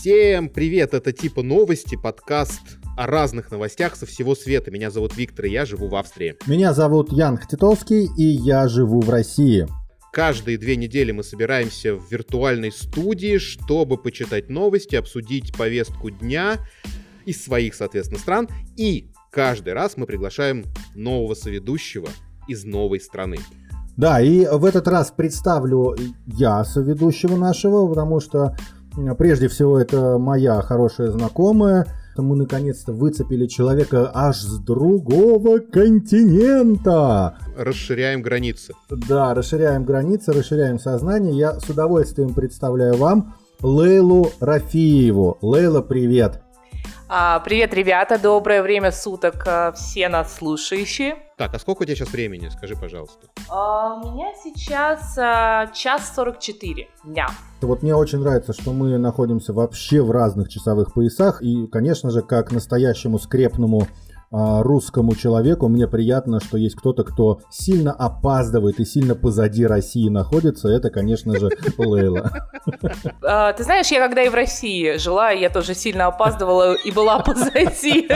Всем привет, это типа новости, подкаст о разных новостях со всего света. Меня зовут Виктор, и я живу в Австрии. Меня зовут Ян Хтитовский, и я живу в России. Каждые две недели мы собираемся в виртуальной студии, чтобы почитать новости, обсудить повестку дня из своих, соответственно, стран. И каждый раз мы приглашаем нового соведущего из новой страны. Да, и в этот раз представлю я соведущего нашего, потому что Прежде всего, это моя хорошая знакомая. Мы наконец-то выцепили человека аж с другого континента. Расширяем границы. Да, расширяем границы, расширяем сознание. Я с удовольствием представляю вам Лейлу Рафиеву. Лейла, привет. А, привет, ребята, доброе время суток, а, все нас слушающие. Так, а сколько у тебя сейчас времени? Скажи, пожалуйста. А, у меня сейчас а, час 44 дня. Вот мне очень нравится, что мы находимся вообще в разных часовых поясах. И, конечно же, как настоящему скрепному русскому человеку мне приятно, что есть кто-то, кто сильно опаздывает и сильно позади России находится. Это, конечно же, Лейла. А, ты знаешь, я когда и в России жила, я тоже сильно опаздывала и была позади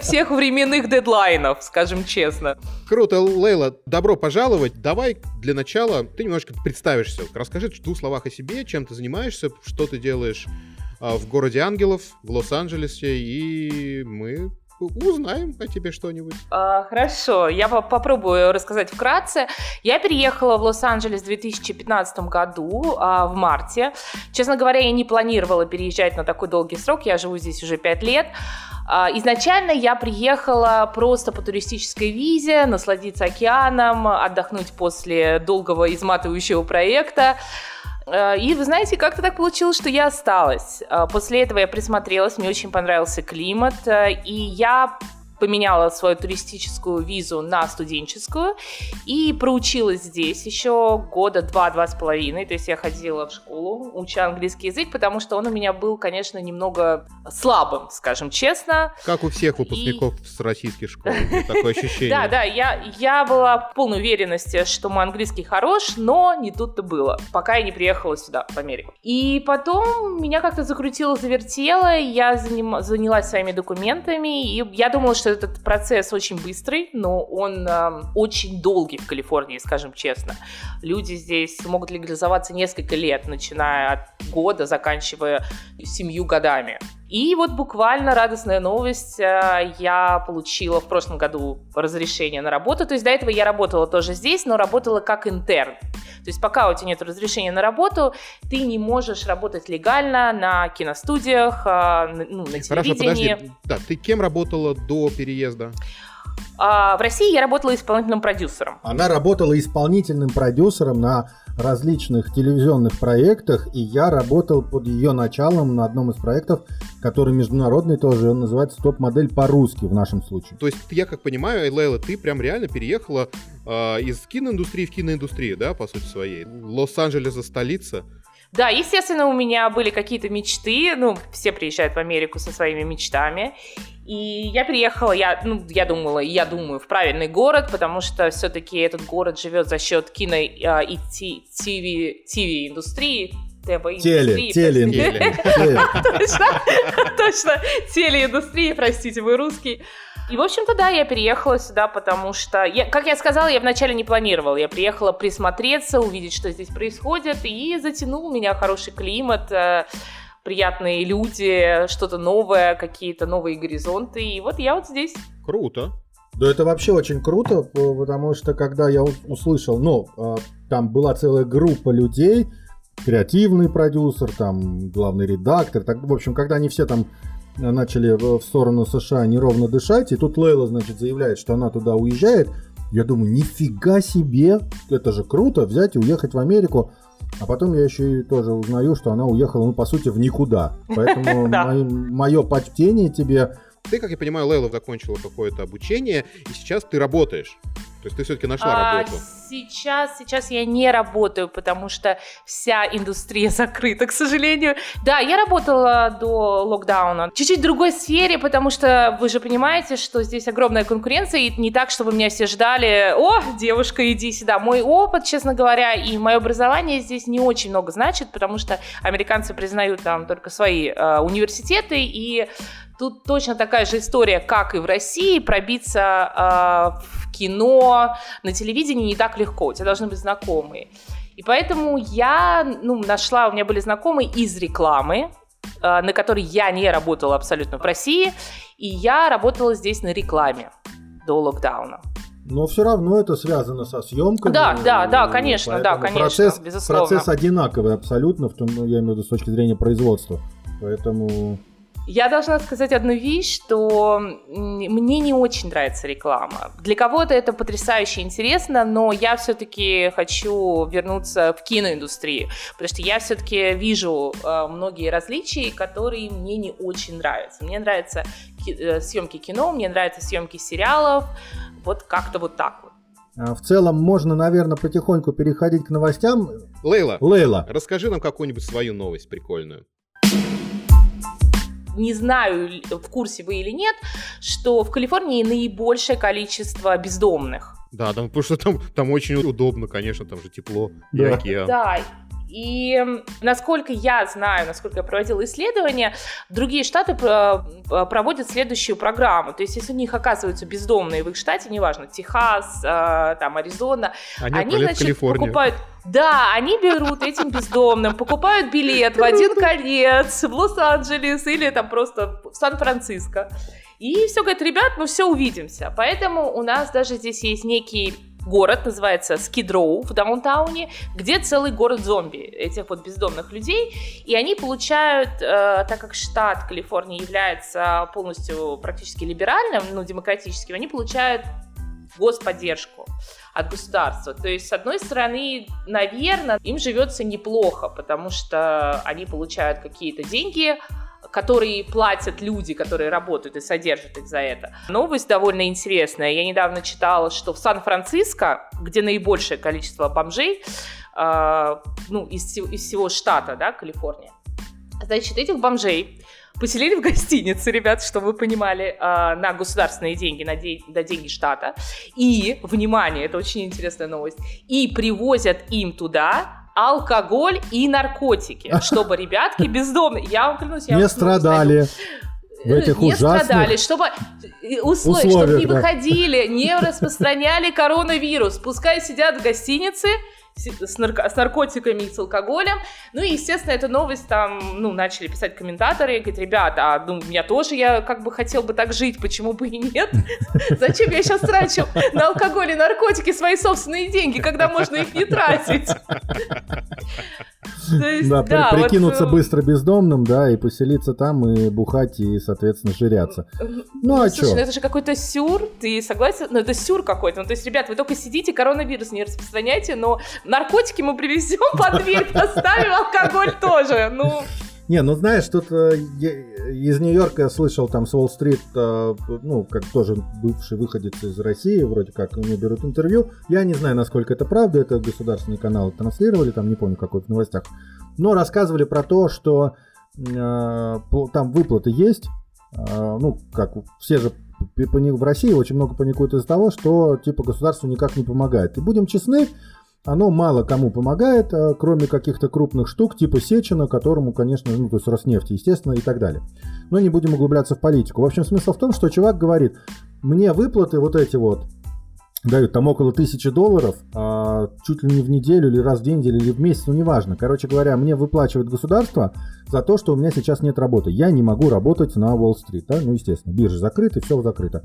всех временных дедлайнов, скажем честно. Круто, Лейла, добро пожаловать. Давай для начала ты немножко представишься. Расскажи в двух словах о себе, чем ты занимаешься, что ты делаешь а, в городе ангелов, в Лос-Анджелесе, и мы узнаем о тебе что-нибудь. А, хорошо, я попробую рассказать вкратце. Я переехала в Лос-Анджелес в 2015 году, а, в марте. Честно говоря, я не планировала переезжать на такой долгий срок, я живу здесь уже 5 лет. А, изначально я приехала просто по туристической визе, насладиться океаном, отдохнуть после долгого изматывающего проекта. Э, и вы знаете, как-то так получилось, что я осталась. Э, после этого я присмотрелась, мне очень понравился климат, э, и я поменяла свою туристическую визу на студенческую и проучилась здесь еще года два-два с половиной. То есть я ходила в школу, уча английский язык, потому что он у меня был, конечно, немного слабым, скажем честно. Как у всех выпускников и... с российских школ, такое ощущение. Да, да, я, я была в полной уверенности, что мой английский хорош, но не тут-то было, пока я не приехала сюда, в Америку. И потом меня как-то закрутило, завертело, я занялась своими документами, и я думала, что этот процесс очень быстрый, но он э, очень долгий в Калифорнии, скажем честно. Люди здесь могут легализоваться несколько лет, начиная от года, заканчивая семью годами. И вот буквально радостная новость, э, я получила в прошлом году разрешение на работу, то есть до этого я работала тоже здесь, но работала как интерн. То есть пока у тебя нет разрешения на работу, ты не можешь работать легально на киностудиях, э, ну, на телевидении. Хорошо, подожди. Да, ты кем работала до переезда? А в России я работала исполнительным продюсером. Она работала исполнительным продюсером на различных телевизионных проектах, и я работал под ее началом на одном из проектов, который международный тоже, он называется «Топ-модель по-русски» в нашем случае. То есть, я как понимаю, Лейла, ты прям реально переехала э, из киноиндустрии в киноиндустрию, да, по сути своей? Лос-Анджелес столица, да, естественно, у меня были какие-то мечты. Ну, все приезжают в Америку со своими мечтами. И я приехала, я, ну, я думала, я думаю, в правильный город, потому что все-таки этот город живет за счет кино а, и ТВ-индустрии, Теле, теле, Точно, точно, телеиндустрии, простите, вы русский. И, в общем-то, да, я переехала сюда, потому что, я, как я сказала, я вначале не планировала. Я приехала присмотреться, увидеть, что здесь происходит, и затянул меня хороший климат, э, приятные люди, что-то новое, какие-то новые горизонты. И вот я вот здесь. Круто. Да это вообще очень круто, потому что когда я услышал, ну, а, там была целая группа людей, креативный продюсер, там главный редактор, так, в общем, когда они все там начали в сторону США неровно дышать, и тут Лейла, значит, заявляет, что она туда уезжает, я думаю, нифига себе, это же круто, взять и уехать в Америку. А потом я еще и тоже узнаю, что она уехала, ну, по сути, в никуда. Поэтому мое почтение тебе. Ты, как я понимаю, Лейла закончила какое-то обучение, и сейчас ты работаешь. То есть ты все-таки нашла а, работу? Сейчас, сейчас я не работаю, потому что вся индустрия закрыта, к сожалению. Да, я работала до локдауна. Чуть-чуть в другой сфере, потому что вы же понимаете, что здесь огромная конкуренция, и не так, чтобы меня все ждали, о, девушка, иди сюда. Мой опыт, честно говоря, и мое образование здесь не очень много значит, потому что американцы признают там только свои э, университеты, и Тут точно такая же история, как и в России, пробиться э, в кино, на телевидении не так легко, у тебя должны быть знакомые. И поэтому я ну, нашла, у меня были знакомые из рекламы, э, на которой я не работала абсолютно в России, и я работала здесь на рекламе до локдауна. Но все равно это связано со съемками. Да, да, да, конечно, да, конечно, процесс, безусловно. Процесс одинаковый абсолютно, в том, ну, я имею в виду с точки зрения производства. Поэтому я должна сказать одну вещь, что мне не очень нравится реклама. Для кого-то это потрясающе интересно, но я все-таки хочу вернуться в киноиндустрию, потому что я все-таки вижу э, многие различия, которые мне не очень нравятся. Мне нравятся ки- э, съемки кино, мне нравятся съемки сериалов, вот как-то вот так вот. А в целом можно, наверное, потихоньку переходить к новостям. Лейла, Лейла, расскажи нам какую-нибудь свою новость прикольную не знаю, в курсе вы или нет, что в Калифорнии наибольшее количество бездомных. Да, там, потому что там, там очень удобно, конечно, там же тепло да. и океан. Да, и насколько я знаю, насколько я проводила исследования, другие штаты проводят следующую программу. То есть, если у них оказываются бездомные в их штате, неважно, Техас, э, там, Аризона, они, они значит, покупают... Да, они берут этим бездомным, покупают билет в один конец в Лос-Анджелес или там просто в Сан-Франциско. И все говорят, ребят, ну все, увидимся. Поэтому у нас даже здесь есть некий город, называется Скидроу в даунтауне, где целый город зомби, этих вот бездомных людей, и они получают, э, так как штат Калифорния является полностью практически либеральным, ну, демократическим, они получают господдержку от государства. То есть, с одной стороны, наверное, им живется неплохо, потому что они получают какие-то деньги, которые платят люди, которые работают и содержат их за это. Новость довольно интересная. Я недавно читала, что в Сан-Франциско, где наибольшее количество бомжей, э, ну, из, из всего штата, да, Калифорния, значит, этих бомжей поселили в гостинице, ребят, чтобы вы понимали, э, на государственные деньги, на, де- на деньги штата. И, внимание, это очень интересная новость, и привозят им туда алкоголь и наркотики, чтобы ребятки бездомные, я вам клянусь, я не страдали. В этих не страдали, чтобы условия, условиях, чтобы не да. выходили, не распространяли коронавирус. Пускай сидят в гостинице, с, нарко- с наркотиками и с алкоголем. Ну и, естественно, эту новость там, ну, начали писать комментаторы, говорят, ребята, а, ну, меня тоже, я как бы хотел бы так жить, почему бы и нет? Зачем я сейчас трачу на алкоголь и наркотики свои собственные деньги, когда можно их не тратить? Есть, да, да, прикинуться вот... Э, быстро бездомным, да, и поселиться там, и бухать, и, соответственно, жиряться. Ну, а Слушай, ну это же какой-то сюр, ты согласен? Ну, это сюр какой-то. Ну, то есть, ребят, вы только сидите, коронавирус не распространяйте, но наркотики мы привезем, под дверь поставим, алкоголь тоже. Ну... Не, ну знаешь, тут э, из Нью-Йорка я слышал там с Уолл-стрит, э, ну, как тоже бывший выходец из России, вроде как, у него берут интервью. Я не знаю, насколько это правда, это государственный канал транслировали, там не помню, какой в новостях. Но рассказывали про то, что э, там выплаты есть, э, ну, как все же в России очень много паникуют из-за того, что типа государство никак не помогает. И будем честны, оно мало кому помогает, э, кроме каких-то крупных штук, типа Сечина, которому, конечно, ну, то есть Роснефти, естественно, и так далее. Но не будем углубляться в политику. В общем, смысл в том, что чувак говорит, мне выплаты вот эти вот дают там около тысячи долларов, а, чуть ли не в неделю, или раз в день, или в месяц, ну неважно. Короче говоря, мне выплачивает государство за то, что у меня сейчас нет работы. Я не могу работать на Уолл-стрит, да? ну естественно, биржа закрыта, все закрыто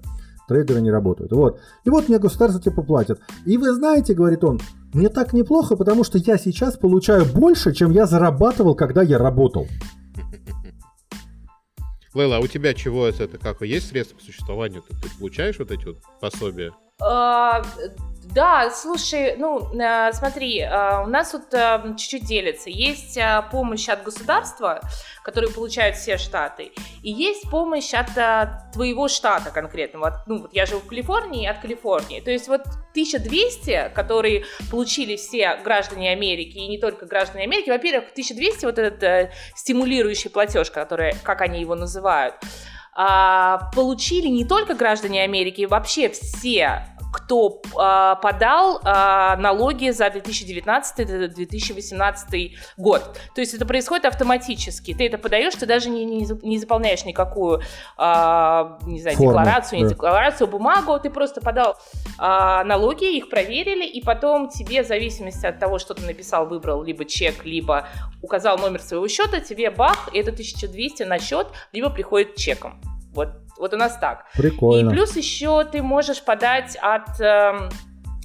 трейдеры не работают. Вот. И вот мне государство типа платит. И вы знаете, говорит он, мне так неплохо, потому что я сейчас получаю больше, чем я зарабатывал, когда я работал. Лейла, а у тебя чего это? как? Есть средства к существованию? Ты, ты получаешь вот эти вот пособия? Да, слушай, ну, э, смотри, э, у нас тут э, чуть-чуть делится. Есть э, помощь от государства, которую получают все штаты, и есть помощь от твоего штата конкретного. Ну, вот я живу в Калифорнии, от Калифорнии. То есть вот 1200, которые получили все граждане Америки, и не только граждане Америки, во-первых, 1200 вот этот стимулирующий платеж, который, как они его называют, а, получили не только граждане Америки, вообще все кто э, подал э, налоги за 2019-2018 год. То есть это происходит автоматически. Ты это подаешь, ты даже не, не, не заполняешь никакую э, не знаю, Форму, декларацию, да. не декларацию, бумагу. Ты просто подал э, налоги, их проверили, и потом тебе в зависимости от того, что ты написал, выбрал либо чек, либо указал номер своего счета, тебе бах, и это 1200 на счет, либо приходит чеком. Вот вот у нас так. Прикольно. И плюс еще ты можешь подать от, э,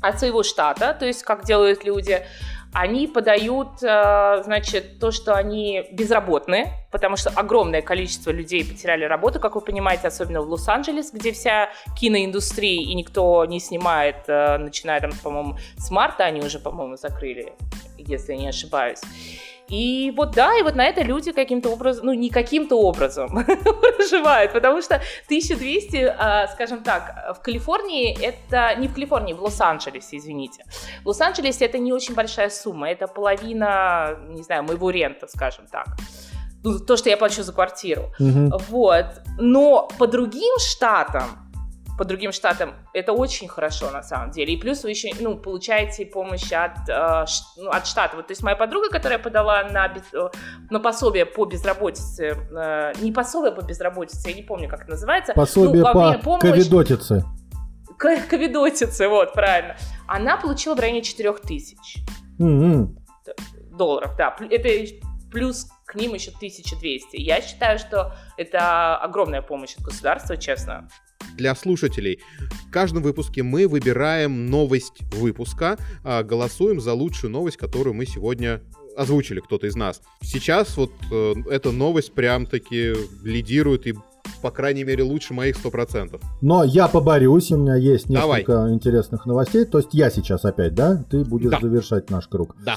от своего штата, то есть как делают люди. Они подают, э, значит, то, что они безработные, потому что огромное количество людей потеряли работу, как вы понимаете, особенно в Лос-Анджелес, где вся киноиндустрия и никто не снимает, э, начиная там, по-моему, с марта они уже, по-моему, закрыли, если я не ошибаюсь. И вот да, и вот на это люди каким-то образом, ну не каким-то образом проживают, потому что 1200, а, скажем так, в Калифорнии это, не в Калифорнии, в Лос-Анджелесе, извините. В Лос-Анджелесе это не очень большая сумма, это половина, не знаю, моего рента, скажем так ну, то, что я плачу за квартиру. Угу. Вот. Но по другим штатам по другим штатам, это очень хорошо на самом деле. И плюс вы еще ну, получаете помощь от, э, ну, от штата. Вот, то есть моя подруга, которая подала на, без, э, на пособие по безработице, э, не пособие по безработице, я не помню, как это называется. Пособие ну, по помощь, ковидотице. Ковидотице, вот, правильно. Она получила в районе 4 тысяч mm-hmm. долларов, да. Это плюс к ним еще 1200. Я считаю, что это огромная помощь от государства, честно для слушателей. В каждом выпуске мы выбираем новость выпуска, а, голосуем за лучшую новость, которую мы сегодня озвучили кто-то из нас. Сейчас вот э, эта новость прям-таки лидирует и по крайней мере, лучше моих 100%. Но я поборюсь, у меня есть несколько Давай. интересных новостей. То есть я сейчас опять, да? Ты будешь да. завершать наш круг. Да.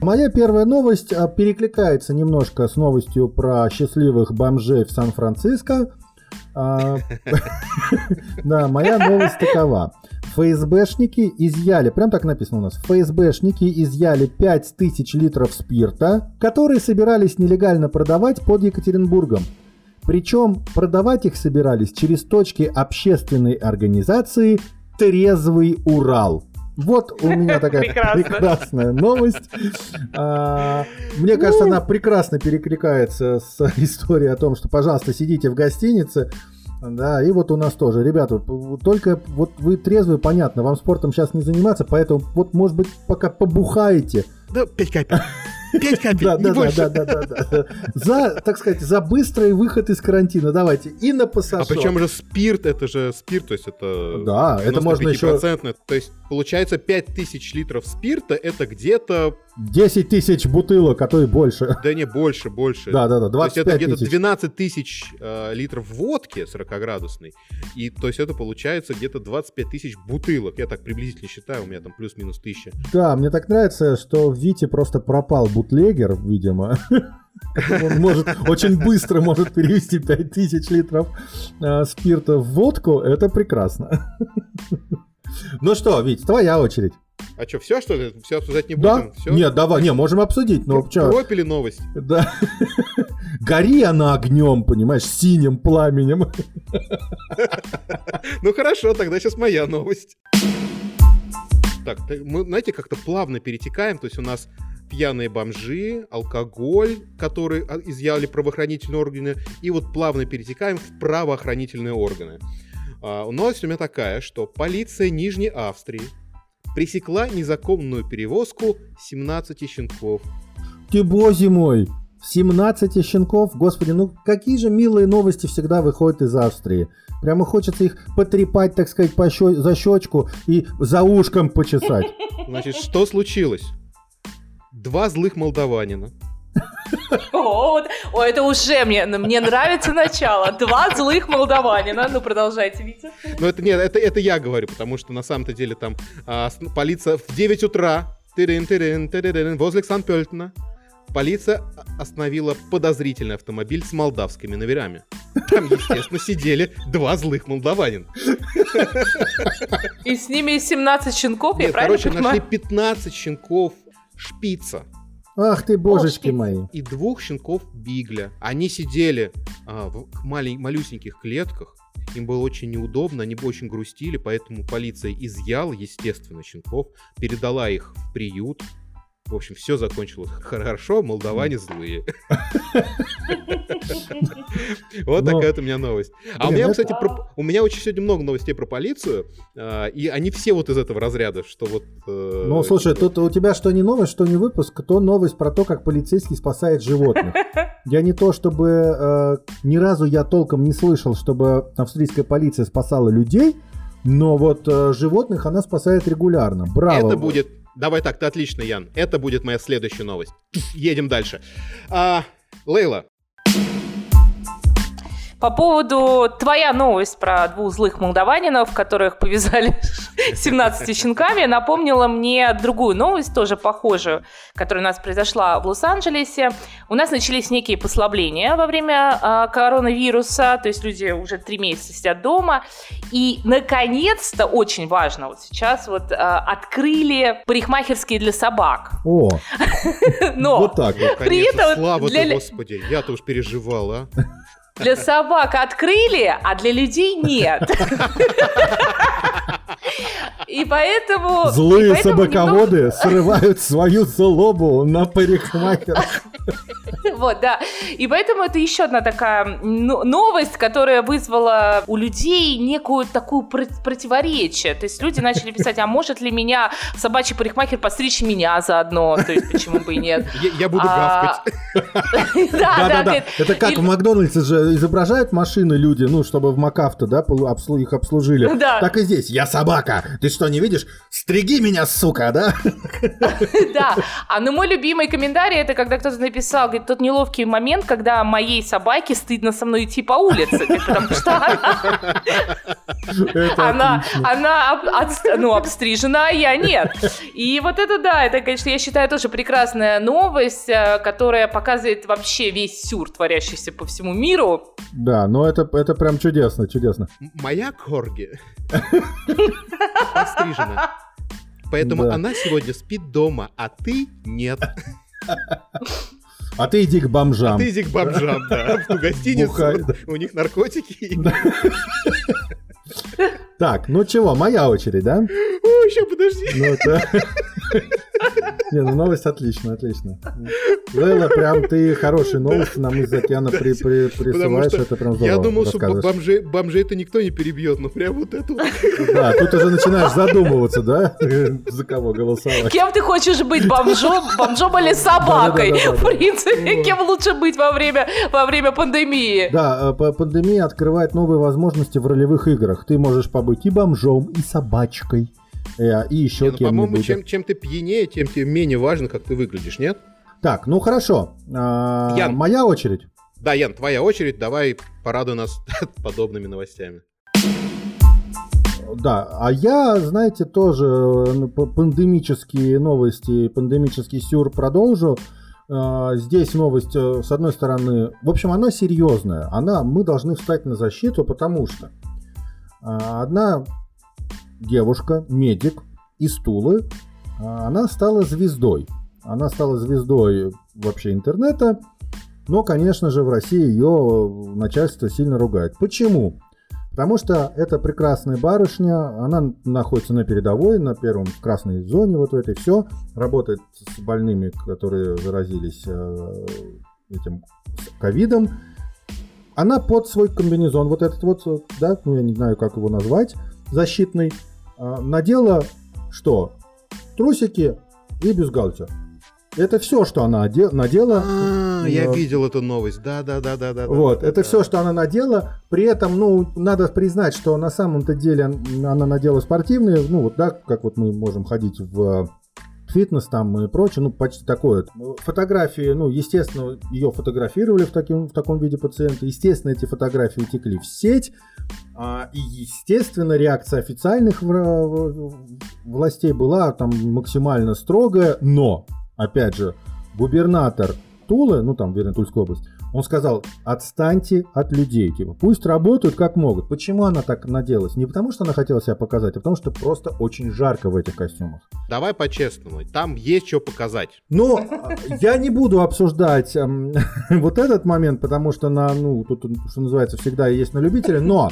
Моя первая новость а, перекликается немножко с новостью про счастливых бомжей в Сан-Франциско. А, да, моя новость такова. ФСБшники изъяли, прям так написано у нас, ФСБшники изъяли 5000 литров спирта, которые собирались нелегально продавать под Екатеринбургом. Причем продавать их собирались через точки общественной организации «Трезвый Урал». Вот у меня такая прекрасная новость. А, мне кажется, она прекрасно перекликается с историей о том, что, пожалуйста, сидите в гостинице, да, и вот у нас тоже, ребята, только вот вы трезвые, понятно, вам спортом сейчас не заниматься, поэтому вот, может быть, пока побухаете. Да, 5 капель. 5 капель, да, да, да, да, да, да, За, так сказать, за быстрый выход из карантина. Давайте. И на пассажир. А причем же спирт, это же спирт, то есть это... Да, это можно еще... То есть получается 5000 литров спирта, это где-то 10 тысяч бутылок, а то и больше. Да не, больше, больше. Да, да, да, 25 То есть это где-то 12 тысяч э, литров водки 40-градусной, и то есть это получается где-то 25 тысяч бутылок. Я так приблизительно считаю, у меня там плюс-минус тысяча. Да, мне так нравится, что в Вите просто пропал бутлегер, видимо. Он может очень быстро может перевести 5000 литров э, спирта в водку. Это прекрасно. Ну что, Вить, твоя очередь. А что, все, что ли? Все обсуждать не будем? Да? Все? Нет, давай, не, можем обсудить, но что? Пропили новость. Да. Гори она огнем, понимаешь, синим пламенем. Ну хорошо, тогда сейчас моя новость. Так, мы, знаете, как-то плавно перетекаем, то есть у нас пьяные бомжи, алкоголь, который а, изъяли правоохранительные органы, и вот плавно перетекаем в правоохранительные органы. А, новость у меня такая, что полиция Нижней Австрии пресекла незаконную перевозку 17 щенков. Ты боже мой! 17 щенков? Господи, ну какие же милые новости всегда выходят из Австрии. Прямо хочется их потрепать, так сказать, по щё- за щечку и за ушком почесать. Значит, что случилось? Два злых молдаванина О, это уже мне, мне нравится начало. Два злых молдаванина. Ну, продолжайте, Витя. Ну, это нет, это, это я говорю, потому что на самом-то деле там а, полиция в 9 утра тырин, тырин, тырин, возле Ксан-Пельтона полиция остановила подозрительный автомобиль с молдавскими номерами. Там, естественно, сидели два злых молдаванин. И с ними 17 щенков, Нет, я правильно короче, понимаю? нашли 15 щенков шпица Ах ты, божечки О, мои. и двух щенков бигля. Они сидели а, в малень- малюсеньких клетках, им было очень неудобно, они бы очень грустили, поэтому полиция изъяла, естественно, щенков, передала их в приют. В общем, все закончилось хорошо, молдаване злые. Вот Но- такая вот у меня новость. А у меня, кстати, про- у меня очень сегодня много новостей про полицию, а, и они все вот из этого разряда, что вот... э, Ну, слушай, тут у тебя что не новость, что не выпуск, то новость про то, как полицейский спасает животных. Я не то, чтобы... э, ни разу я толком не слышал, чтобы австрийская полиция спасала людей, но вот э, животных она спасает регулярно. Браво. Это будет... Давай так, ты отлично, Ян. Это будет моя следующая новость. Едем дальше. А, Лейла, По поводу твоя новость про двух злых молдаванинов, которых повязали 17 щенками, напомнила мне другую новость, тоже похожую, которая у нас произошла в Лос-Анджелесе. У нас начались некие послабления во время а, коронавируса, то есть люди уже три месяца сидят дома, и наконец-то, очень важно, вот сейчас вот а, открыли парикмахерские для собак. О, Но вот так вот. При конечно, этом слава для- господи, я-то уж переживал, а. Для собак открыли, а для людей нет. И поэтому... и Злые поэтому собаководы срывают свою злобу на парикмахерах. немного- Вот, да. И поэтому это еще одна такая ну, новость, которая вызвала у людей некую такую про- противоречие. То есть люди начали писать, а может ли меня собачий парикмахер постричь меня заодно? То есть почему бы и нет? Я, буду А, гавкать. Да, да, Да-да-да. говорит, Это как в Макдональдсе же изображают машины люди, ну, чтобы в МакАвто, да, их обслужили. Да. Так и здесь. Я собака. Ты что, не видишь? Стриги меня, сука, да? Да, а ну мой любимый комментарий это когда кто-то написал, говорит, тот неловкий момент, когда моей собаке стыдно со мной идти по улице, потому что она, она, ну, обстрижена, а я нет. И вот это да, это, конечно, я считаю тоже прекрасная новость, э, которая показывает вообще весь сюр, творящийся по всему миру. Да, но это, это прям чудесно, чудесно. Моя корги подстрижена. Поэтому Да. она сегодня спит дома, а ты нет. А ты иди к А бомжам. ты иди к бомжам, да, в ту гостиницу. Бухай, да. У них наркотики. Так, ну чего, моя очередь, да? Ой, сейчас подожди. Это... Не, ну новость отлично, отлично. Лейла, прям ты хорошие новости нам из океана при, при, присылаешь, что это прям здорово Я думал, что рассказываешь. бомжей, бомжей-то никто не перебьет, но прям вот это вот. Да, тут уже начинаешь задумываться, да, за кого голосовать. Кем ты хочешь быть, бомжом, бомжом или собакой? Да-да-да-да-да. В принципе, кем лучше быть во время, во время пандемии? Да, э, пандемия открывает новые возможности в ролевых играх. Ты можешь побыть и бомжом, и собачкой, и еще Не, ну, По-моему, чем, чем ты пьянее, тем тебе менее важно, как ты выглядишь, нет? Так, ну хорошо. А, Ян. Моя очередь. Да, Ян, твоя очередь, давай порадуй нас подобными новостями. Да, а я, знаете, тоже э, п- пандемические новости, пандемический сюр продолжу. А, Здесь новость, э, с одной стороны, в общем, она серьезная. Она, мы должны встать на защиту, потому что а, одна девушка, медик из Тулы, а, она стала звездой. Она стала звездой вообще интернета, но, конечно же, в России ее начальство сильно ругает. Почему? Потому что это прекрасная барышня, она находится на передовой, на первом красной зоне, вот в этой все, работает с больными, которые заразились э, этим ковидом. Она под свой комбинезон, вот этот вот, да, ну я не знаю, как его назвать, защитный, надела что? Трусики и бюстгальтер. Это все, что она надела. А, я Да. видел эту новость. Да, да, да, да, да. Вот, это все, что она надела. При этом, ну, надо признать, что на самом-то деле она надела спортивные, ну, вот, да, как вот мы можем ходить в фитнес там и прочее, ну, почти такое. Фотографии, ну, естественно, ее фотографировали в, таким, в таком виде пациента, естественно, эти фотографии утекли в сеть, а, и, естественно, реакция официальных властей была там максимально строгая, но, опять же, губернатор Тулы, ну там, вернее, Тульская область, он сказал, отстаньте от людей, типа, пусть работают как могут. Почему она так наделась? Не потому, что она хотела себя показать, а потому, что просто очень жарко в этих костюмах. Давай по-честному, там есть что показать. Но я не буду обсуждать эм, вот этот момент, потому что на, ну, тут, что называется, всегда есть на любителя, но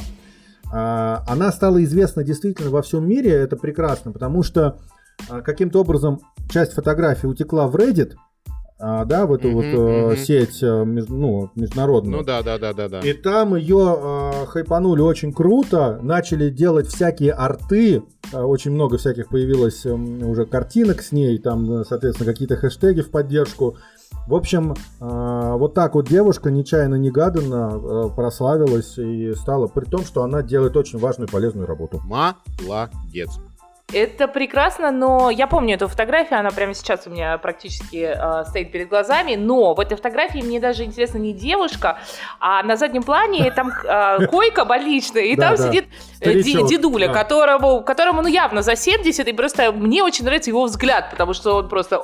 э, она стала известна действительно во всем мире, это прекрасно, потому что э, каким-то образом часть фотографий утекла в Reddit, да, в эту mm-hmm, вот mm-hmm. сеть э, ну, международную. Ну да, да, да, да, да. И там ее э, хайпанули очень круто, начали делать всякие арты, э, очень много всяких появилось э, уже картинок с ней, там, соответственно, какие-то хэштеги в поддержку. В общем, э, вот так вот девушка нечаянно-негаданно э, прославилась и стала, при том, что она делает очень важную и полезную работу. Молодец. Это прекрасно, но я помню эту фотографию, она прямо сейчас у меня практически э, стоит перед глазами, но в этой фотографии мне даже интересно не девушка, а на заднем плане там э, койка больничная, и там сидит э, дедуля, которому, которому ну явно за 70, и просто мне очень нравится его взгляд, потому что он просто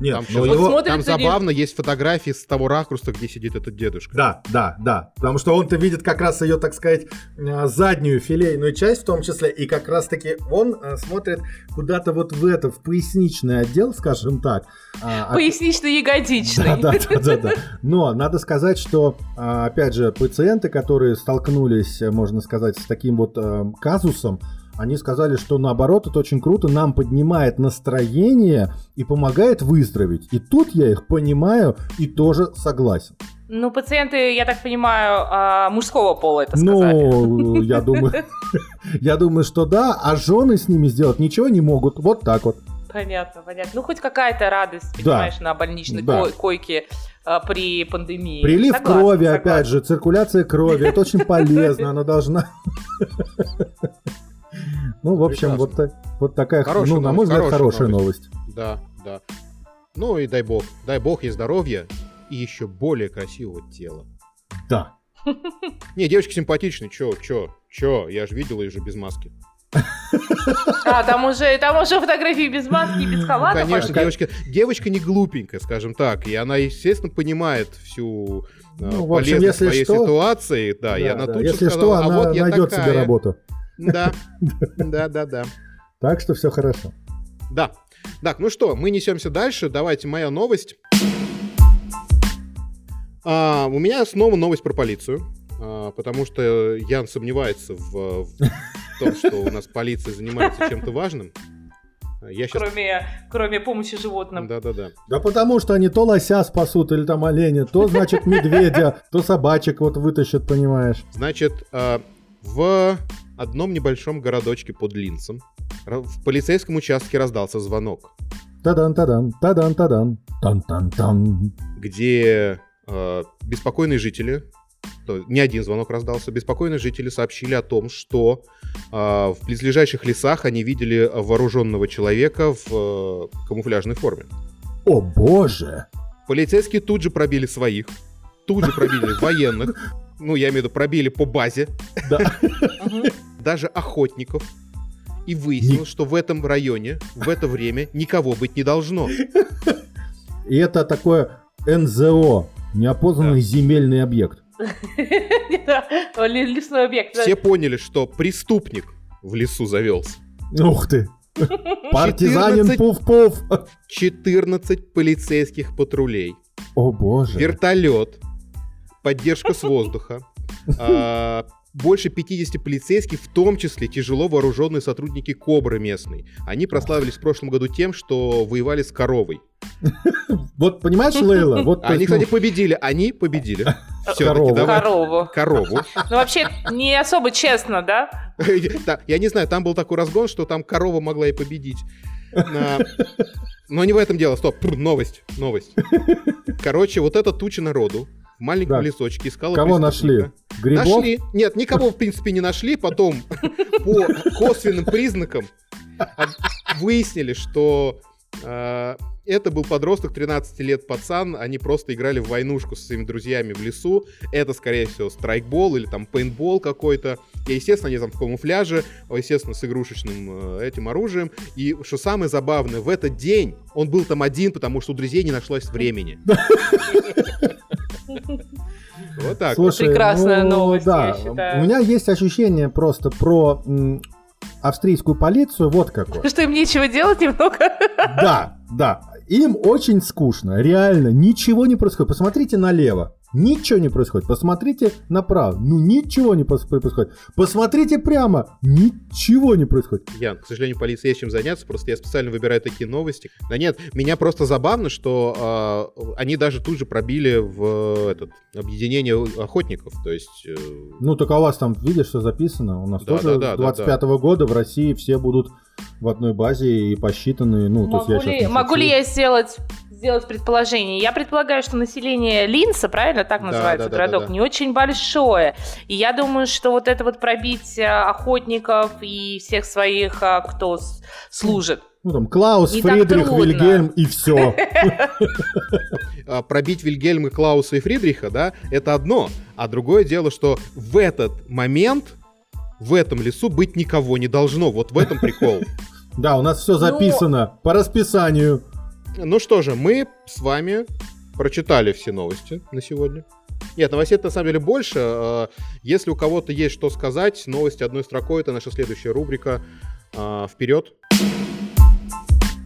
нет, там, но его... вот там забавно, есть фотографии с того ракурса, где сидит этот дедушка. Да, да, да. Потому что он-то видит как раз ее, так сказать, э, заднюю филейную часть в том числе, и как раз-таки он э, смотрит куда-то вот в это, в поясничный отдел, скажем так. А, а Пояснично-ягодичный. Да, да, да, да. Но надо сказать, что, а, опять же, пациенты, которые столкнулись, можно сказать, с таким вот казусом, они сказали, что наоборот, это очень круто, нам поднимает настроение и помогает выздороветь. И тут я их понимаю и тоже согласен. Ну, пациенты, я так понимаю, а, мужского пола это сказали. Ну, я думаю, я думаю, что да, а жены с ними сделать ничего не могут. Вот так вот. Понятно, понятно. Ну, хоть какая-то радость, понимаешь, да. на больничной да. койке а, при пандемии. Прилив согласна, крови, согласна. опять же, циркуляция крови, это очень полезно, она должна... Ну, в общем, вот, вот такая, хорошая ну, на мой взгляд, хорошая новость. новость. Да, да. Ну и дай бог, дай бог ей здоровья и еще более красивого тела. Да. Не, девочка симпатичная, чё, чё, чё, я же видел ее же без маски. А, там уже, там уже фотографии без маски, без халата. Конечно, девочка, девочка не глупенькая, скажем так, и она, естественно, понимает всю э, ну, полезность своей что, ситуации, да, да, и она да. тут если же сказала, что, она а вот я найдет такая. себе работу. Да, да, да, да. Так что все хорошо. Да. Так, ну что, мы несемся дальше. Давайте моя новость. А, у меня снова новость про полицию. А, потому что Ян сомневается в, в том, что у нас полиция занимается чем-то важным. Я сейчас... кроме, кроме помощи животным. Да-да-да. Да потому что они то лося спасут или там оленя, то, значит, медведя, то собачек вот вытащат, понимаешь. Значит, а, в одном небольшом городочке под Линцем в полицейском участке раздался звонок. Тадан-тадан, тадан-тадан, тан-тан-тан. Где э, беспокойные жители, то, не один звонок раздался, беспокойные жители сообщили о том, что э, в близлежащих лесах они видели вооруженного человека в э, камуфляжной форме. О боже! Полицейские тут же пробили своих, тут же пробили военных, ну, я имею в виду, пробили по базе. Да. Даже охотников. И выяснилось, что в этом районе в это время никого быть не должно. И это такое НЗО, неопознанный земельный объект. Лесной объект. Все поняли, что преступник в лесу завелся. Ух ты! Партизанин Пуф-Пуф! 14 полицейских патрулей. О боже. Вертолет поддержка с воздуха, а, больше 50 полицейских, в том числе тяжело вооруженные сотрудники Кобры местной. Они прославились в прошлом году тем, что воевали с коровой. Вот понимаешь, Лейла? Вот, они, кстати, победили. Они победили. Корову. Корову. Корову. Ну, вообще, не особо честно, да? Я не знаю, там был такой разгон, что там корова могла и победить. Но не в этом дело. Стоп, новость, новость. Короче, вот эта туча народу в маленьком да. лесочке искала Кого нашли? Грибов? Нашли. Нет, никого, в принципе, не нашли. Потом по косвенным признакам выяснили, что А, это был подросток, 13 лет пацан, они просто играли в войнушку со своими друзьями в лесу. Это, скорее всего, страйкбол или там пейнтбол какой-то. И, естественно, они там в камуфляже, естественно, с игрушечным э, этим оружием. И что самое забавное, в этот день он был там один, потому что у друзей не нашлось времени. Вот так. Слушай, Прекрасная ну, новость, да. я считаю. У меня есть ощущение просто про австрийскую полицию вот какое. Что им нечего делать немного? Да, да. Им очень скучно, реально, ничего не происходит. Посмотрите налево. Ничего не происходит. Посмотрите направо. Ну, ничего не происходит. Посмотрите прямо. Ничего не происходит. Ян, к сожалению, полиции есть чем заняться. Просто я специально выбираю такие новости. Да нет, меня просто забавно, что э, они даже тут же пробили в этот объединение охотников. То есть... Э... Ну, так а у вас там, видишь, что записано? У нас да, тоже да, да, 25 -го да, да. года в России все будут в одной базе и посчитаны. Ну, могу то есть я ли, могу ли я сделать сделать предположение. Я предполагаю, что население Линса, правильно так называется да, да, городок, да, да, да. не очень большое. И я думаю, что вот это вот пробить э, охотников и всех своих, э, кто служит, ну там Клаус, не Фридрих, Вильгельм и все. А, пробить Вильгельма, Клауса и Фридриха, да, это одно. А другое дело, что в этот момент в этом лесу быть никого не должно. Вот в этом прикол. Да, у нас все записано по расписанию. Ну что же, мы с вами прочитали все новости на сегодня. Нет, новостей на самом деле больше. А, если у кого-то есть что сказать, новости одной строкой, это наша следующая рубрика. А, вперед!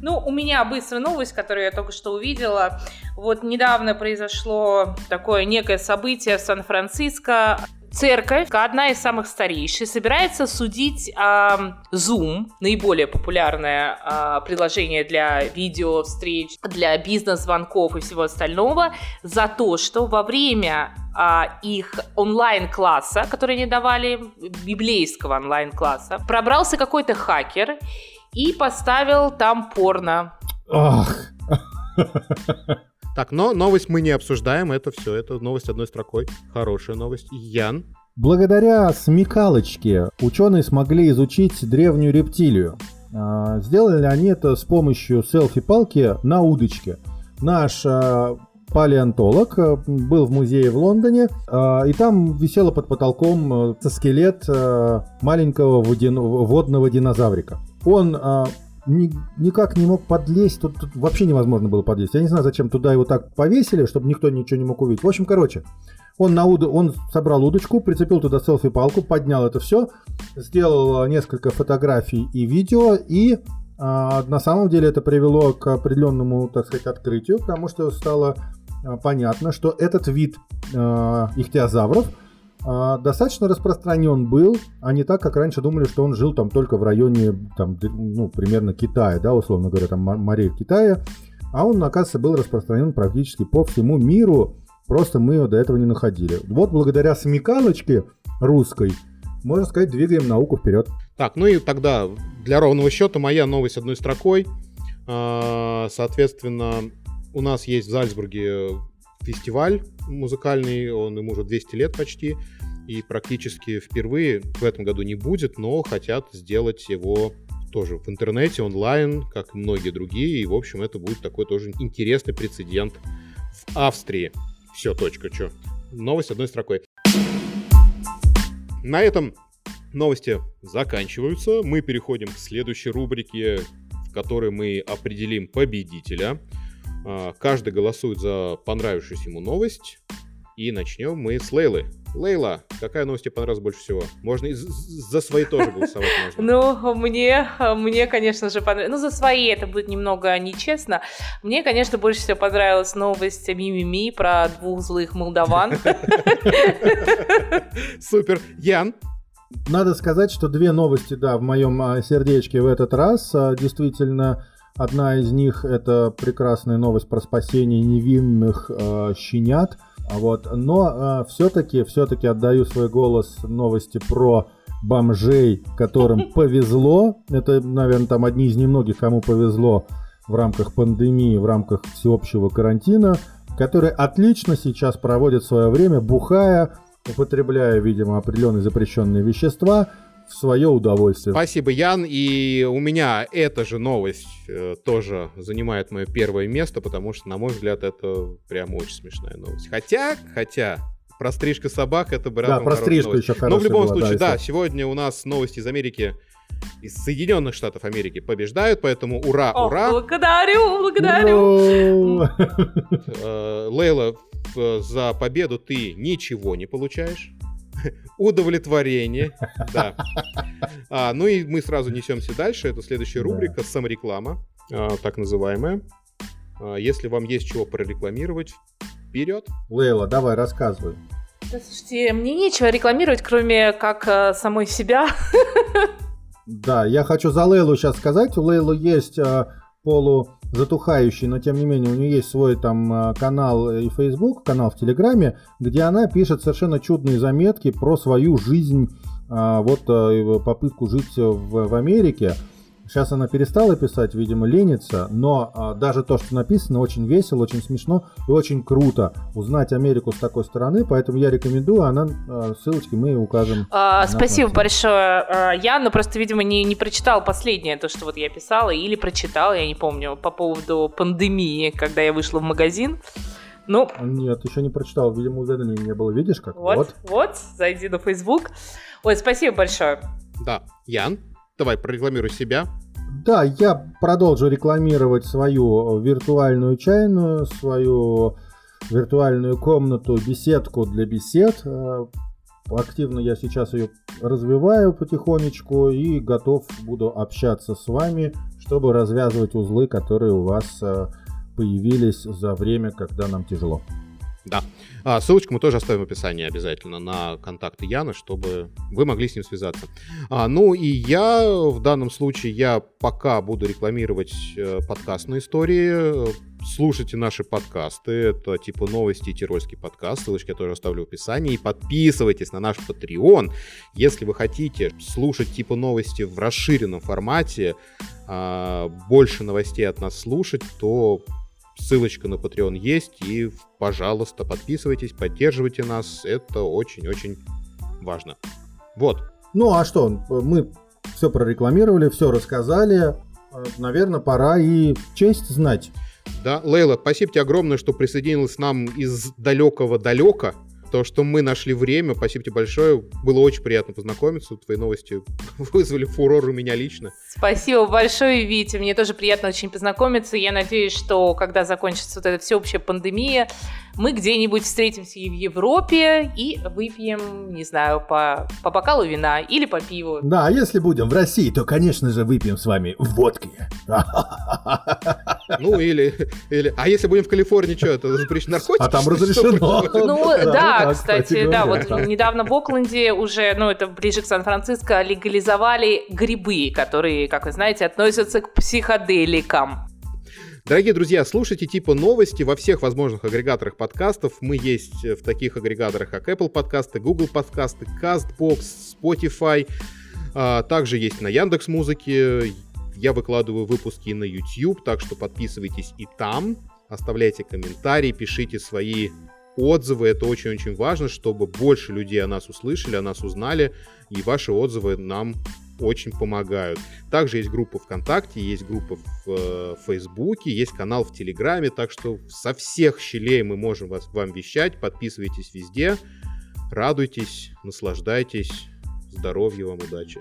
Ну, у меня быстрая новость, которую я только что увидела. Вот недавно произошло такое некое событие в Сан-Франциско. Церковь, одна из самых старейших, собирается судить э, Zoom, наиболее популярное э, приложение для видео для бизнес-звонков и всего остального, за то, что во время э, их онлайн-класса, который они давали, библейского онлайн-класса, пробрался какой-то хакер и поставил там порно. Ах. Так, но новость мы не обсуждаем, это все, это новость одной строкой. Хорошая новость. Ян. Благодаря смекалочке ученые смогли изучить древнюю рептилию. А, сделали они это с помощью селфи-палки на удочке. Наш а, палеонтолог а, был в музее в Лондоне, и там висело под потолком скелет маленького водного динозаврика. Он ни, никак не мог подлезть, тут, тут вообще невозможно было подлезть. Я не знаю, зачем туда его так повесили, чтобы никто ничего не мог увидеть. В общем, короче, он, на уд... он собрал удочку, прицепил туда селфи-палку, поднял это все, сделал несколько фотографий и видео, и а, на самом деле это привело к определенному, так сказать, открытию, потому что стало а, понятно, что этот вид а, ихтиозавров – а, достаточно распространен был, а не так, как раньше думали, что он жил там только в районе, там, ну, примерно Китая, да, условно говоря, там морей Китая, а он, оказывается, был распространен практически по всему миру, просто мы его до этого не находили. Вот благодаря смекалочке русской, можно сказать, двигаем науку вперед. Так, ну и тогда для ровного счета моя новость одной строкой. А, соответственно, у нас есть в Зальцбурге фестиваль музыкальный, он ему уже 200 лет почти, и практически впервые в этом году не будет, но хотят сделать его тоже в интернете, онлайн, как и многие другие, и, в общем, это будет такой тоже интересный прецедент в Австрии. Все, точка, чё. Новость одной строкой. На этом новости заканчиваются. Мы переходим к следующей рубрике, в которой мы определим победителя. А, каждый голосует за понравившуюся ему новость. И начнем мы с Лейлы. Лейла, какая новость тебе понравилась больше всего? Можно и за свои тоже голосовать можно. Ну, мне, мне, конечно же, понравилось. Ну, за свои это будет немного нечестно. Мне, конечно, больше всего понравилась новость Мимими про двух злых молдаван. Супер. Ян, надо сказать, что две новости, да, в моем а, сердечке в этот раз. А, действительно, одна из них это прекрасная новость про спасение невинных э, щенят – вот. Но э, все-таки, все-таки отдаю свой голос новости про бомжей, которым повезло. Это, наверное, там одни из немногих, кому повезло в рамках пандемии, в рамках всеобщего карантина, которые отлично сейчас проводят свое время, бухая, употребляя, видимо, определенные запрещенные вещества в свое удовольствие. Спасибо, Ян. И у меня эта же новость э, тоже занимает мое первое место, потому что, на мой взгляд, это прям очень смешная новость. Хотя, хотя, про стрижку собак это бы Да, про стрижку еще Но в любом была, случае, да, да, сегодня у нас новости из Америки из Соединенных Штатов Америки побеждают, поэтому ура, О, ура! благодарю, благодарю. Ура! Э, Лейла, за победу ты ничего не получаешь. Удовлетворение, да. А, ну и мы сразу несемся дальше. Это следующая Да. рубрика самореклама, а, так называемая. А, Если вам есть чего прорекламировать, вперед. Лейла, давай, рассказывай. Да, слушайте, мне нечего рекламировать, кроме как э, самой себя. Да, я хочу за Лейлу сейчас сказать. У Лейлы есть э, полузатухающий, но тем не менее у нее есть свой там э, канал и Facebook, канал в Телеграме, где она пишет совершенно чудные заметки про свою жизнь, э, вот э, попытку жить в, в Америке. Сейчас она перестала писать, видимо, ленится, но э, даже то, что написано, очень весело, очень смешно и очень круто узнать Америку с такой стороны, поэтому я рекомендую, она, э, ссылочки мы укажем. А, спасибо платформе. большое, а, Ян, но просто, видимо, не, не прочитал последнее, то, что вот я писала, или прочитал, я не помню, по поводу пандемии, когда я вышла в магазин. Ну, Нет, еще не прочитал, видимо, уведомления не было. Видишь как? вот, вот, зайди на Facebook. Ой, спасибо большое. Да, Ян, давай прорекламируй себя. Да, я продолжу рекламировать свою виртуальную чайную, свою виртуальную комнату, беседку для бесед. Э, Активно я сейчас ее развиваю потихонечку и готов буду общаться с вами, чтобы развязывать узлы, которые у вас э, появились за время, когда нам тяжело. Да. А, ссылочку мы тоже оставим в описании обязательно на контакты Яна, чтобы вы могли с ним связаться. А, ну и я в данном случае, я пока буду рекламировать э, подкастные истории. Слушайте наши подкасты, это типа новости и тирольский подкаст, ссылочки я тоже оставлю в описании. И подписывайтесь на наш Patreon, если вы хотите слушать типа новости в расширенном формате, а, больше новостей от нас слушать, то Ссылочка на Patreon есть, и, пожалуйста, подписывайтесь, поддерживайте нас, это очень-очень важно. Вот, Ну а что, мы все прорекламировали, все рассказали. Наверное, пора и честь знать. да, Лейла, спасибо тебе огромное, что присоединилась к нам из далекого-далека, то, что мы нашли время, спасибо тебе большое, было очень приятно познакомиться, твои новости вызвали фурор у меня лично. Спасибо большое, Витя. Мне тоже приятно очень познакомиться. Я надеюсь, что когда закончится вот эта всеобщая пандемия, мы где-нибудь встретимся и в Европе и выпьем, не знаю, по, по бокалу вина или по пиву. Да, а если будем в России, то, конечно же, выпьем с вами водки. Ну, или, или... А если будем в Калифорнии, что, это запрещено наркотики? А там разрешено. Ну Да, кстати, да, вот недавно в Окленде уже, ну это ближе к Сан-Франциско, легализовали грибы, которые, как вы знаете, относятся к психоделикам. Дорогие друзья, слушайте типа новости во всех возможных агрегаторах подкастов. Мы есть в таких агрегаторах, как Apple подкасты, Google подкасты, CastBox, Spotify. А, Также есть на Яндекс Музыке. Я выкладываю выпуски на YouTube, так что подписывайтесь и там. Оставляйте комментарии, пишите свои отзывы. Это очень-очень важно, чтобы больше людей о нас услышали, о нас узнали. И ваши отзывы нам очень помогают. Также есть группа ВКонтакте, есть группа в э, Фейсбуке, есть канал в Телеграме, так что со всех щелей мы можем вас, вам вещать. Подписывайтесь везде, радуйтесь, наслаждайтесь. Здоровья вам, удачи.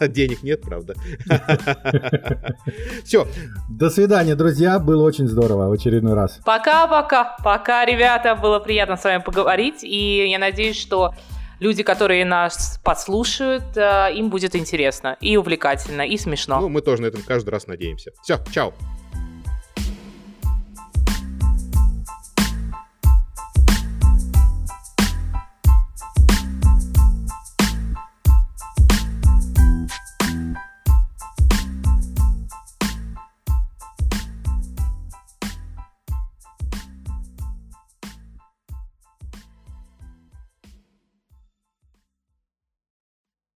Денег нет, правда. Все, До свидания, друзья. Было очень здорово в очередной раз. Пока-пока, пока, ребята, было приятно с вами поговорить, и я надеюсь, что люди, которые нас послушают, э, им будет интересно и увлекательно, и смешно. ну мы тоже на этом каждый раз надеемся. Все, чао.